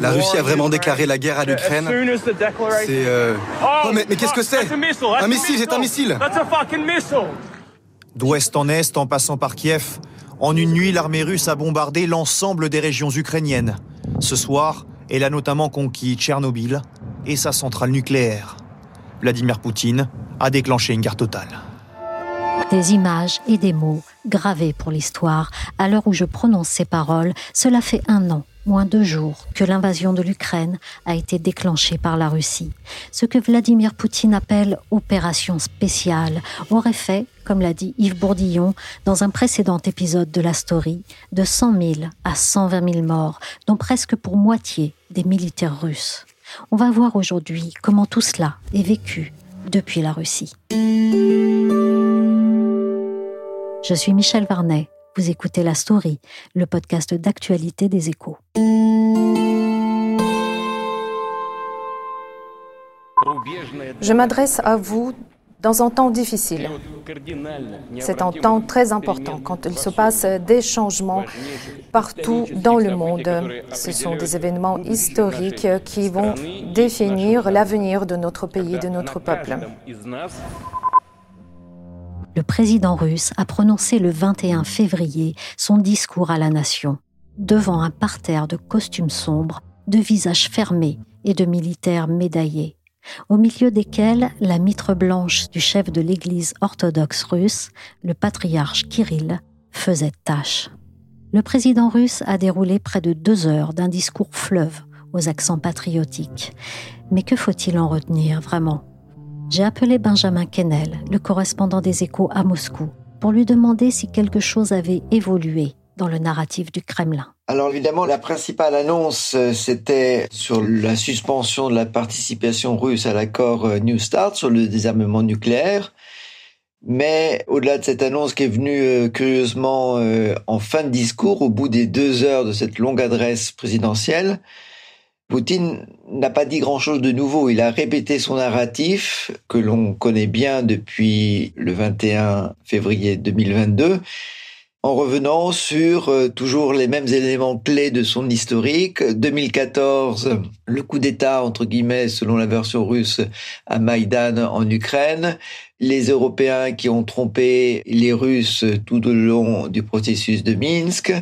La Russie a vraiment déclaré la guerre à l'Ukraine. C'est... Euh... Oh, mais, mais qu'est-ce que c'est Un missile, c'est un missile D'ouest en est, en passant par Kiev, en une nuit, l'armée russe a bombardé l'ensemble des régions ukrainiennes. Ce soir, elle a notamment conquis Tchernobyl et sa centrale nucléaire. Vladimir Poutine a déclenché une guerre totale. Des images et des mots gravés pour l'histoire. À l'heure où je prononce ces paroles, cela fait un an moins deux jours que l'invasion de l'Ukraine a été déclenchée par la Russie. Ce que Vladimir Poutine appelle opération spéciale aurait fait, comme l'a dit Yves Bourdillon dans un précédent épisode de la story, de 100 000 à 120 000 morts, dont presque pour moitié des militaires russes. On va voir aujourd'hui comment tout cela est vécu depuis la Russie. Je suis Michel Varnet. Vous écoutez La Story, le podcast d'actualité des échos. Je m'adresse à vous dans un temps difficile. C'est un temps très important quand il se passe des changements partout dans le monde. Ce sont des événements historiques qui vont définir l'avenir de notre pays, de notre peuple le président russe a prononcé le 21 février son discours à la nation, devant un parterre de costumes sombres, de visages fermés et de militaires médaillés, au milieu desquels la mitre blanche du chef de l'Église orthodoxe russe, le patriarche Kirill, faisait tâche. Le président russe a déroulé près de deux heures d'un discours fleuve aux accents patriotiques. Mais que faut-il en retenir vraiment? J'ai appelé Benjamin Kennel, le correspondant des échos à Moscou, pour lui demander si quelque chose avait évolué dans le narratif du Kremlin. Alors évidemment, la principale annonce, euh, c'était sur la suspension de la participation russe à l'accord euh, New Start sur le désarmement nucléaire. Mais au-delà de cette annonce qui est venue euh, curieusement en fin de discours, au bout des deux heures de cette longue adresse présidentielle, Poutine n'a pas dit grand-chose de nouveau. Il a répété son narratif que l'on connaît bien depuis le 21 février 2022 en revenant sur euh, toujours les mêmes éléments clés de son historique. 2014, le coup d'État, entre guillemets, selon la version russe, à Maïdan en Ukraine. Les Européens qui ont trompé les Russes tout au long du processus de Minsk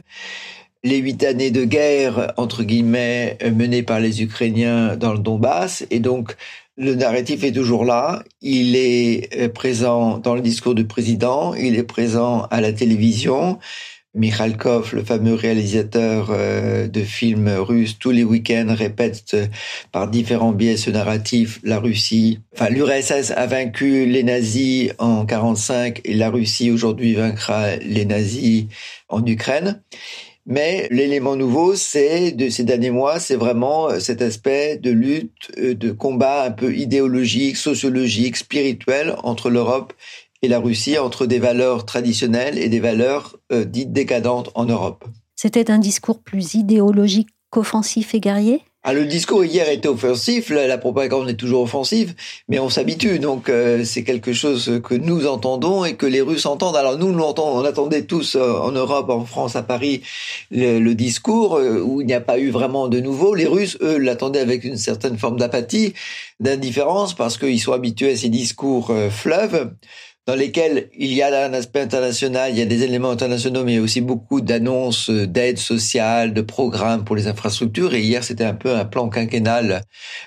les huit années de guerre, entre guillemets, menées par les Ukrainiens dans le Donbass. Et donc, le narratif est toujours là. Il est euh, présent dans le discours du président. Il est présent à la télévision. Mikhalkov, le fameux réalisateur euh, de films russes, tous les week-ends répète euh, par différents biais ce narratif. La Russie, enfin l'URSS a vaincu les nazis en 45 et la Russie aujourd'hui vaincra les nazis en Ukraine. Mais l'élément nouveau, c'est de ces derniers mois, c'est vraiment euh, cet aspect de lutte, euh, de combat un peu idéologique, sociologique, spirituel entre l'Europe et la Russie, entre des valeurs traditionnelles et des valeurs euh, dites décadentes en Europe. C'était un discours plus idéologique qu'offensif et guerrier? Ah, le discours hier était offensif, la, propagande est toujours offensive, mais on s'habitue. Donc euh, c'est quelque chose que nous entendons et que les Russes entendent. Alors nous, nous on attendait tous euh, en Europe, en France, à Paris, le, discours euh, où il n'y a pas eu vraiment de nouveau. Les Russes, eux, l'attendaient avec une certaine forme d'apathie, d'indifférence, parce qu'ils sont habitués à ces discours fleuves dans lesquels il y a un aspect international, il y a des éléments internationaux, mais il y a aussi beaucoup d'annonces d'aide sociale, de programmes pour les infrastructures. Et hier, c'était un peu un plan quinquennal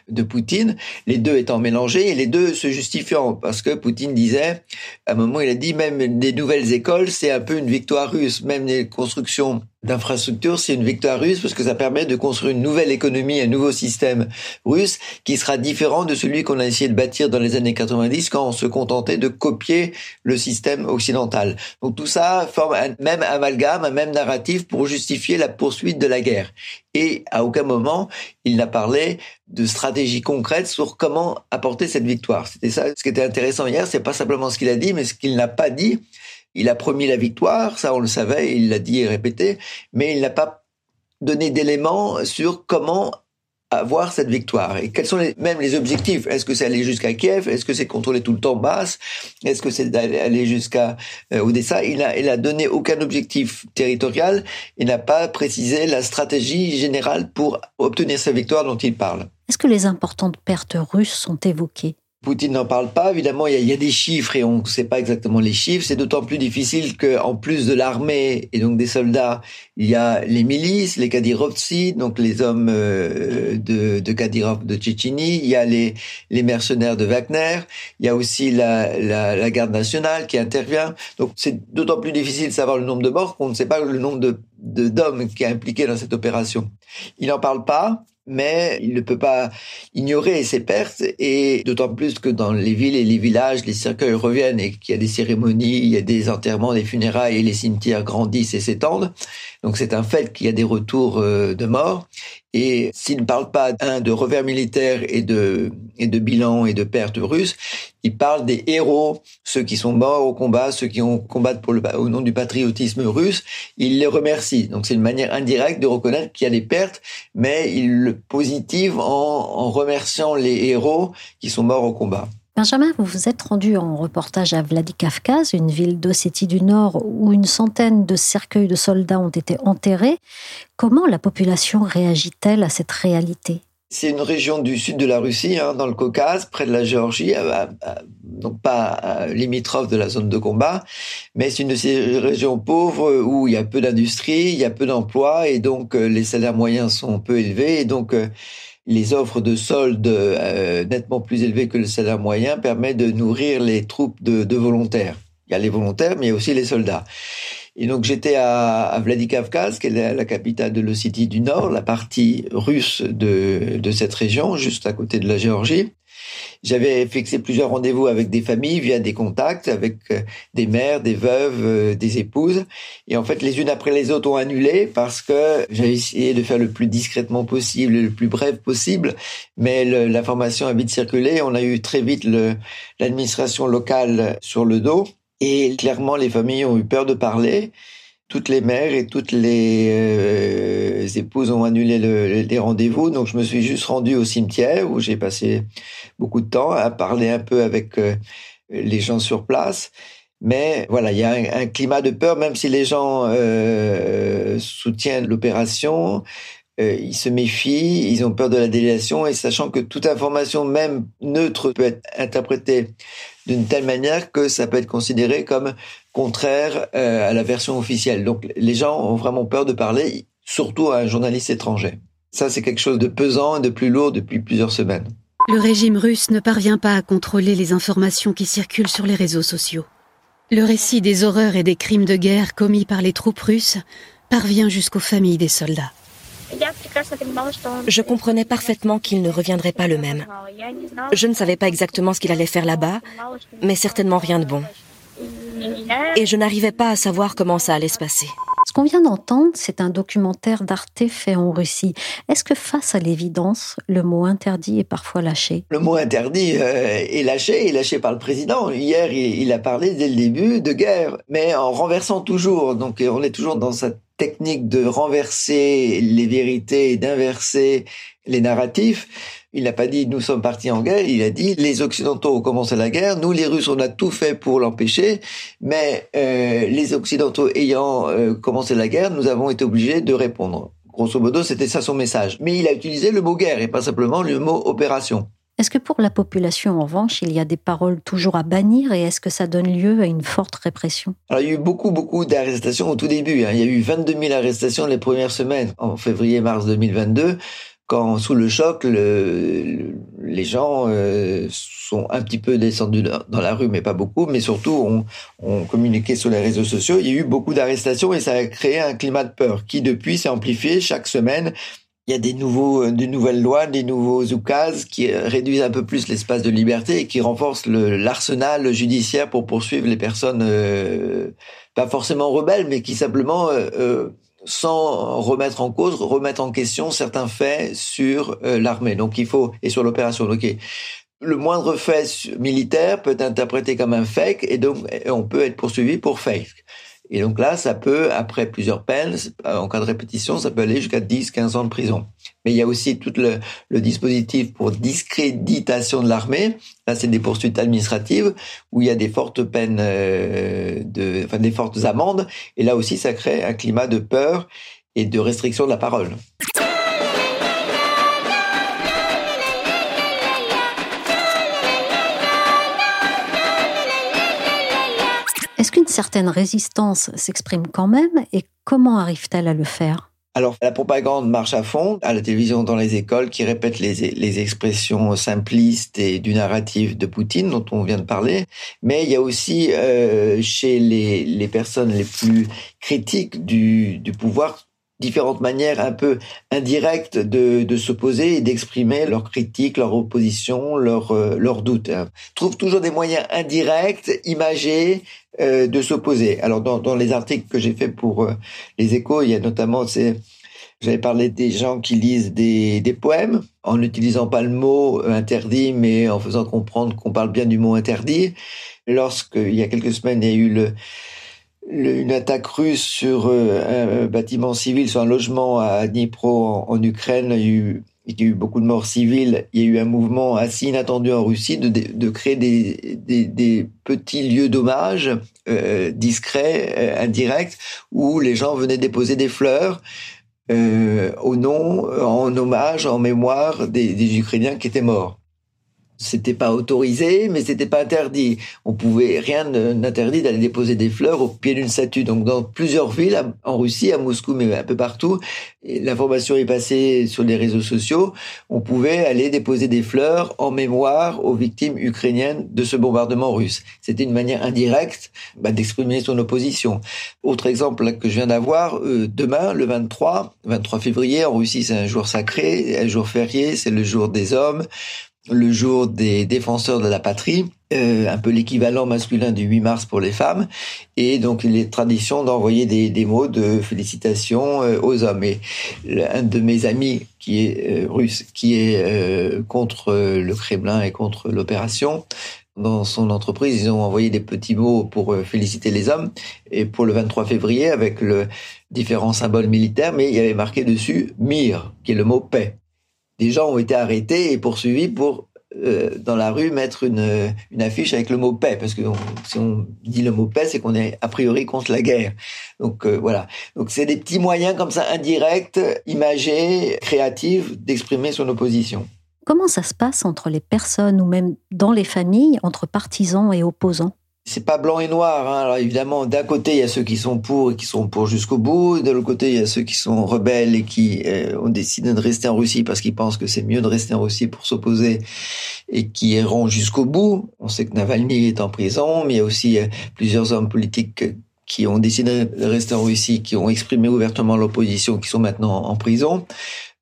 de Poutine, les deux étant mélangés et les deux se justifiant, parce que Poutine disait, à un moment, il a dit même des nouvelles écoles, c'est un peu une victoire russe, même les constructions d'infrastructure, c'est une victoire russe parce que ça permet de construire une nouvelle économie, un nouveau système russe qui sera différent de celui qu'on a essayé de bâtir dans les années 90 quand on se contentait de copier le système occidental. Donc tout ça forme un même amalgame, un même narratif pour justifier la poursuite de la guerre. Et à aucun moment il n'a parlé de stratégie concrète sur comment apporter cette victoire. C'était ça ce qui était intéressant hier, c'est pas simplement ce qu'il a dit, mais ce qu'il n'a pas dit il a promis la victoire, ça on le savait, il l'a dit et répété, mais il n'a pas donné d'éléments sur comment avoir cette victoire. Et quels sont les, même les objectifs? Est-ce que c'est aller jusqu'à Kiev? Est-ce que c'est contrôler tout le temps Basse Est-ce que c'est d'aller jusqu'à euh, Odessa? Il a, il a donné aucun objectif territorial. Il n'a pas précisé la stratégie générale pour obtenir sa victoire dont il parle. Est-ce que les importantes pertes russes sont évoquées? Poutine n'en parle pas. Évidemment, il y, a, des chiffres et on ne sait pas exactement les chiffres. C'est d'autant plus difficile qu'en plus de l'armée et donc des soldats, il y a les milices, les Kadyrovtsi, donc les hommes euh, de, Kadyrov de Tchétchénie. Il y a les, mercenaires de Wagner. Il y a aussi la, la, garde nationale qui intervient. Donc c'est d'autant plus difficile de savoir le nombre de morts qu'on ne sait pas le nombre de d'hommes qui est impliqué dans cette opération. Il n'en parle pas mais il ne peut pas ignorer ses pertes et d'autant plus que dans les villes et les villages, les cercueils reviennent et qu'il y a des cérémonies, il y a des enterrements, des funérailles et les cimetières grandissent et s'étendent. Donc c'est un fait qu'il y a des retours euh, de morts. Et s'il ne parle pas un de revers militaires et de et de bilan et de pertes russes, il parle des héros, ceux qui sont morts au combat, ceux qui ont combattu pour le, au nom du patriotisme russe. Il les remercie. Donc c'est une manière indirecte de reconnaître qu'il y a des pertes, mais il le positive en, en remerciant les héros qui sont morts au combat. Benjamin, vous vous êtes rendu en reportage à Vladikavkaz, une ville d'Ossétie du Nord où une centaine de cercueils de soldats ont été enterrés. Comment la population réagit-elle à cette réalité? C'est une région du sud de la Russie, hein, dans le Caucase, près de la Géorgie, donc pas limitrophe de la zone de combat, mais c'est une de ces régions pauvres où il y a peu d'industrie, il y a peu d'emplois, et donc euh, les salaires moyens sont peu élevés, et donc euh, les offres de soldes euh, nettement plus élevées que le salaire moyen permettent de nourrir les troupes de, volontaires. Il y a les volontaires, mais il y a aussi les soldats. Et donc j'étais à, à Vladikavkaz, qui est la, capitale de l'Ossétie du Nord, la partie russe de, de cette région, juste à côté de la Géorgie. J'avais fixé plusieurs rendez-vous avec des familles via des contacts, avec euh, des mères, des veuves, euh, des épouses. Et en fait, les unes après les autres ont annulé parce que j'avais essayé de faire le plus discrètement possible, le plus bref possible. Mais l'information a vite circulé. On a eu très vite l'administration locale sur le dos. Et clairement, les familles ont eu peur de parler toutes les mères et toutes les euh, épouses ont annulé le, les rendez-vous. Donc, je me suis juste rendu au cimetière où j'ai passé beaucoup de temps à parler un peu avec euh, les gens sur place. Mais voilà, il y a un, climat de peur, même si les gens euh, soutiennent l'opération. Euh, ils se méfient, ils ont peur de la délation, et sachant que toute information, même neutre, peut être interprétée d'une telle manière que ça peut être considéré comme contraire euh, à la version officielle. Donc les gens ont vraiment peur de parler, surtout à un journaliste étranger. Ça, c'est quelque chose de pesant et de plus lourd depuis plusieurs semaines. Le régime russe ne parvient pas à contrôler les informations qui circulent sur les réseaux sociaux. Le récit des horreurs et des crimes de guerre commis par les troupes russes parvient jusqu'aux familles des soldats. Je comprenais parfaitement qu'il ne reviendrait pas le même. Je ne savais pas exactement ce qu'il allait faire là-bas, mais certainement rien de bon. Et je n'arrivais pas à savoir comment ça allait se passer. Qu'on vient d'entendre, c'est un documentaire d'Arte fait en Russie. Est-ce que face à l'évidence, le mot interdit est parfois lâché? Le mot interdit euh, est lâché, est lâché par le président. Hier, il, a parlé dès le début de guerre, mais en renversant toujours. Donc on est toujours dans cette technique de renverser les vérités et d'inverser les narratifs. Il n'a pas dit nous sommes partis en guerre, il a dit les Occidentaux ont commencé la guerre, nous les Russes on a tout fait pour l'empêcher, mais euh, les Occidentaux ayant euh, commencé la guerre, nous avons été obligés de répondre. Grosso modo, c'était ça son message. Mais il a utilisé le mot guerre et pas simplement le mot opération. Est-ce que pour la population, en revanche, il y a des paroles toujours à bannir et est-ce que ça donne lieu à une forte répression? Alors, il y a eu beaucoup, beaucoup d'arrestations au tout début. Hein. Il y a eu 22 000 arrestations les premières semaines en février-mars 2022 quand sous le choc, le, les gens euh, sont un petit peu descendus dans la rue, mais pas beaucoup, mais surtout ont, ont communiqué sur les réseaux sociaux. Il y a eu beaucoup d'arrestations et ça a créé un climat de peur qui depuis s'est amplifié chaque semaine. Il y a des nouveaux, euh, des nouvelles lois, des nouveaux oukases qui euh, réduisent un peu plus l'espace de liberté et qui renforcent l'arsenal judiciaire pour poursuivre les personnes, pas forcément rebelles, mais qui simplement sans remettre en cause, remettre en question certains faits sur euh, l'armée. Donc il faut et sur l'opération. Donc le moindre fait militaire peut être interprété comme un fake et donc on peut être poursuivi pour fake. Et donc là, ça peut, après plusieurs peines, en cas de répétition, ça peut aller jusqu'à 10, 15 ans de prison. Mais il y a aussi tout le, le dispositif pour discréditation de l'armée. Là, c'est des poursuites administratives où il y a des fortes peines, euh, de, enfin des fortes amendes. Et là aussi, ça crée un climat de peur et de restriction de la parole. Est-ce qu'une certaine résistance s'exprime quand même et comment arrive-t-elle à le faire? Alors, la propagande marche à fond, à la télévision, dans les écoles, qui répète les, expressions simplistes et du narratif de Poutine, dont on vient de parler. Mais il y a aussi, euh, chez les, personnes les plus critiques du pouvoir, différentes manières un peu indirectes de, de s'opposer et d'exprimer leurs critiques, leurs oppositions, leurs euh, doutes. Hein. Trouve toujours des moyens indirects, imagés, euh, de s'opposer. Alors dans, dans les articles que j'ai fait pour euh, les échos, il y a notamment c'est j'avais parlé des gens qui lisent des, des poèmes en n'utilisant pas le mot interdit, mais en faisant comprendre qu'on parle bien du mot interdit. Lorsqu'il y a quelques semaines, il y a eu le, une attaque russe sur euh, un bâtiment civil, sur un logement à Dnipro en, Ukraine. Il y, a eu, beaucoup de morts civiles. Il y a eu un mouvement assez inattendu en Russie de, créer des, petits lieux d'hommage euh, discrets, euh, indirects, où les gens venaient déposer des fleurs. Au nom, en hommage, en mémoire des Ukrainiens qui étaient morts c'était pas autorisé, mais c'était pas interdit. On pouvait rien n'interdit d'aller déposer des fleurs au pied d'une statue. Donc dans plusieurs villes en Russie, à Moscou, mais un peu partout, l'information est passée sur les réseaux sociaux. On pouvait aller déposer des fleurs en mémoire aux victimes ukrainiennes de ce bombardement russe. C'était une manière indirecte bah, d'exprimer son opposition. Autre exemple que je viens d'avoir, euh, demain, le 23, 23 février, en Russie, c'est un jour sacré, un jour férié, c'est le jour des hommes le jour des défenseurs de la patrie, euh, un peu l'équivalent masculin du 8 mars pour les femmes, et donc les traditions d'envoyer des, des, mots de félicitations euh, aux hommes. Et un de mes amis qui est euh, russe, qui est euh, contre le Kremlin et contre l'opération, dans son entreprise, ils ont envoyé des petits mots pour féliciter les hommes, et pour le 23 février, avec le différents symboles militaires, mais il y avait marqué dessus Mir, qui est le mot paix des gens ont été arrêtés et poursuivis pour euh, dans la rue mettre une, une affiche avec le mot paix. Parce que si on dit le mot paix c'est qu'on est a priori contre la guerre. Donc euh, voilà. Donc c'est des petits moyens comme ça indirects imagés créatifs d'exprimer son opposition. Comment ça se passe entre les personnes ou même dans les familles entre partisans et opposants? C'est pas blanc et noir. Hein. Alors évidemment, d'un côté, il y a ceux qui sont pour et qui sont pour jusqu'au bout. De l'autre côté, il y a ceux qui sont rebelles et qui euh, ont décidé de rester en Russie parce qu'ils pensent que c'est mieux de rester en Russie pour s'opposer et qui iront jusqu'au bout. On sait que Navalny est en prison, mais il y a aussi euh, plusieurs hommes politiques qui ont décidé de rester en Russie, qui ont exprimé ouvertement l'opposition, qui sont maintenant en prison.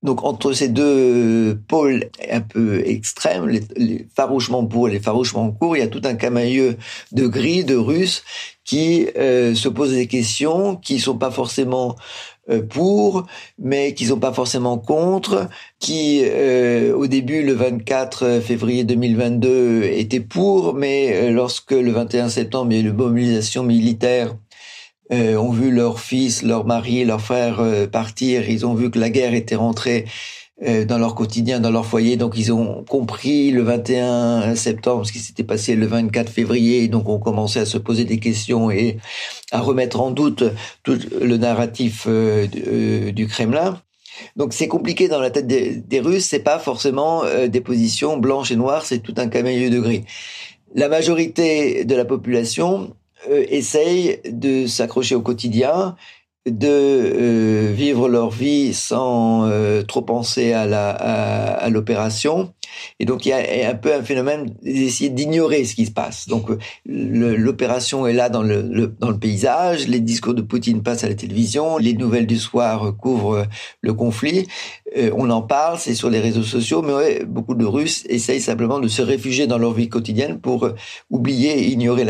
Donc entre ces deux pôles un peu extrêmes, les, farouchement pour et les farouchement court, il y a tout un camailleux de gris, de Russes qui euh, se posent des questions, qui sont pas forcément euh, pour, mais qui sont pas forcément contre, qui euh, au début le 24 février 2022 étaient pour, mais lorsque le 21 septembre il y a eu une mobilisation militaire euh, ont vu leur fils, leur mari, leur frère euh, partir. Ils ont vu que la guerre était rentrée euh, dans leur quotidien, dans leur foyer. Donc ils ont compris le 21 septembre ce qui s'était passé le 24 février. Donc on commençait à se poser des questions et à remettre en doute tout le narratif du Kremlin. Donc c'est compliqué dans la tête des, des Russes. C'est pas forcément des positions blanches et noires. C'est tout un camailleux de gris. La majorité de la population euh, essayent de s'accrocher au quotidien, de euh, vivre leur vie sans euh, trop penser à la à, l'opération. Et donc il y a un peu un phénomène d'essayer d'ignorer ce qui se passe. Donc l'opération est là dans le, dans le paysage. Les discours de Poutine passent à la télévision. Les nouvelles du soir couvrent le conflit. On en parle c'est sur les réseaux sociaux mais beaucoup de Russes essayent simplement de se réfugier dans leur vie quotidienne pour oublier et ignorer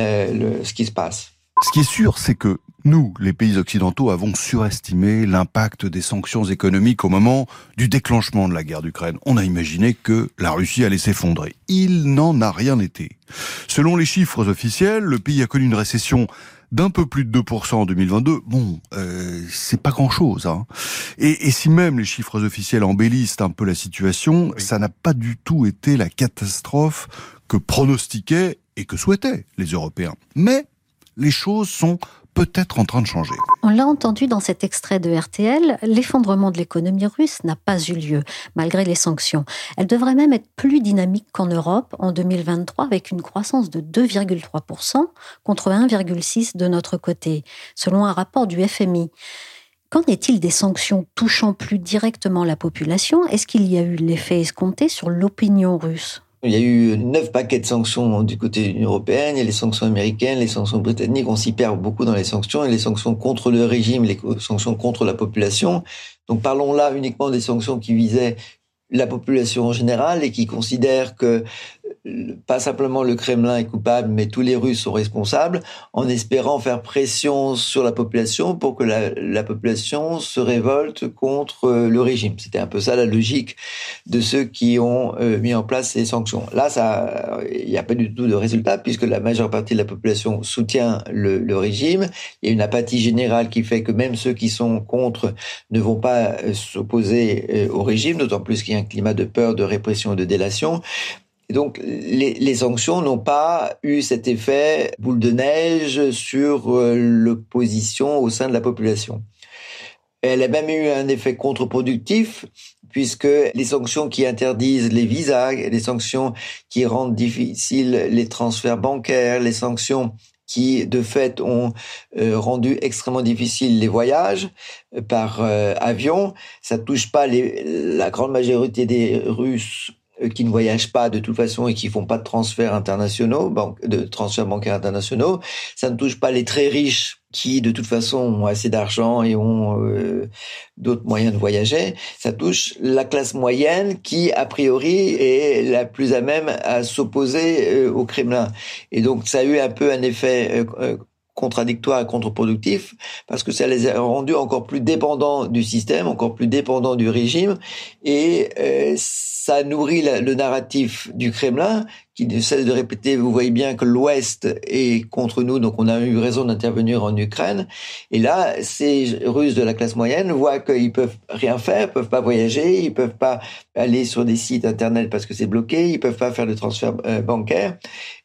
ce qui se passe ce qui est sûr, c'est que nous, les pays occidentaux, avons surestimé l'impact des sanctions économiques au moment du déclenchement de la guerre d'Ukraine. On a imaginé que la Russie allait s'effondrer. Il n'en a rien été. Selon les chiffres officiels, le pays a connu une récession d'un peu plus de 2% en 2022, bon, euh, c'est pas grand-chose. Hein. Et, et, si même les chiffres officiels embellissent un peu la situation, ça n'a pas du tout été la catastrophe que pronostiquaient et que souhaitaient les Européens. Mais les choses sont peut-être en train de changer. On l'a entendu dans cet extrait de RTL, l'effondrement de l'économie russe n'a pas eu lieu, malgré les sanctions. Elle devrait même être plus dynamique qu'en Europe en 2023, avec une croissance de 2,3% contre 1,6% de notre côté, selon un rapport du FMI. Qu'en est-il des sanctions touchant plus directement la population? Est-ce qu'il y a eu l'effet escompté sur l'opinion russe? Il y a eu neuf paquets de sanctions du côté de l'Union européenne. Il y a les sanctions américaines, les sanctions britanniques. On s'y perd beaucoup dans les sanctions. Et les sanctions contre le régime, les sanctions contre la population. Donc parlons là uniquement des sanctions qui visaient la population en général et qui considèrent que pas simplement le Kremlin est coupable, mais tous les Russes sont responsables, en espérant faire pression sur la population pour que la, population se révolte contre euh, le régime. C'était un peu ça la logique de ceux qui ont euh, mis en place ces sanctions. Là, ça, il n'y a pas du tout de résultat puisque la majeure partie de la population soutient le, le, régime. Il y a une apathie générale qui fait que même ceux qui sont contre ne vont pas euh, s'opposer au régime, d'autant plus qu'il y a un climat de peur, de répression et de délation. Et donc, les, les sanctions n'ont pas eu cet effet boule de neige sur euh, l'opposition au sein de la population. Elle a même eu un effet contre-productif, puisque les sanctions qui interdisent les visas, les sanctions qui rendent difficiles les transferts bancaires, les sanctions qui de fait ont euh, rendu extrêmement difficile les voyages euh, par avion. Ça touche pas les, la grande majorité des Russes qui ne voyagent pas de toute façon et qui font pas de transferts internationaux, de transferts bancaires internationaux. Ça ne touche pas les très riches qui de toute façon ont assez d'argent et ont euh, d'autres moyens de voyager. Ça touche la classe moyenne qui, a priori, est la plus à même à s'opposer euh, au Kremlin. Et donc ça a eu un peu un effet contradictoire et contre-productif parce que ça les a rendus encore plus dépendants du système, encore plus dépendants du régime et euh, ça nourrit le narratif du Kremlin qui ne cesse de répéter, vous voyez bien que l'Ouest est contre nous, donc on a eu raison d'intervenir en Ukraine. Et là, ces Russes de la classe moyenne voient qu'ils peuvent rien faire, peuvent pas voyager, ils peuvent pas aller sur des sites internet parce que c'est bloqué, ils peuvent pas faire de transfert euh, bancaire.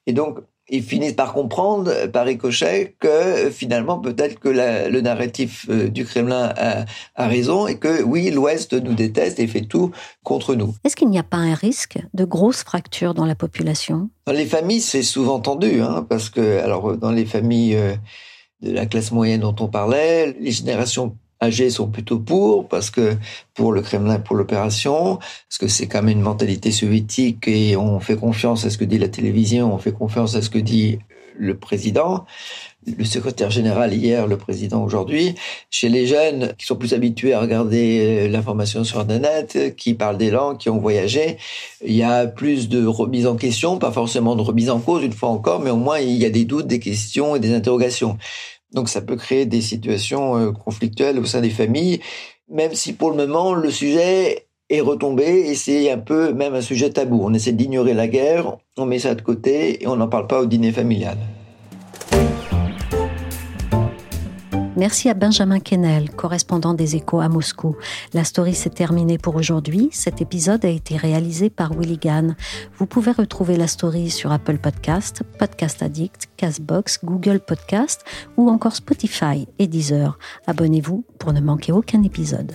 Et donc, ils finissent par comprendre, euh, par ricochet, que euh, finalement peut-être que le narratif euh, du Kremlin a, raison et que oui, l'Ouest nous déteste et fait tout contre nous. Est-ce qu'il n'y a pas un risque de grosses fractures dans la population? Dans les familles, c'est souvent tendu, hein, parce que alors dans les familles de la classe moyenne dont on parlait, les générations âgés sont plutôt pour, parce que pour le Kremlin, pour l'opération, parce que c'est quand même une mentalité soviétique et on fait confiance à ce que dit la télévision, on fait confiance à ce que dit le président, le secrétaire général hier, le président aujourd'hui. Chez les jeunes qui sont plus habitués à regarder l'information sur Internet, qui parlent des langues, qui ont voyagé, il y a plus de remise en question, pas forcément de remise en cause une fois encore, mais au moins il y a des doutes, des questions et des interrogations. Donc ça peut créer des situations euh, conflictuelles au sein des familles, même si pour le moment le sujet est retombé et c'est un peu même un sujet tabou. On essaie d'ignorer la guerre, on met ça de côté et on n'en parle pas au dîner familial. Merci à Benjamin Kennel, correspondant des Échos à Moscou. La story s'est terminée pour aujourd'hui. Cet épisode a été réalisé par Willy Gann. Vous pouvez retrouver la story sur Apple Podcast, Podcast Addict, Castbox, Google Podcast ou encore Spotify et Deezer. Abonnez-vous pour ne manquer aucun épisode.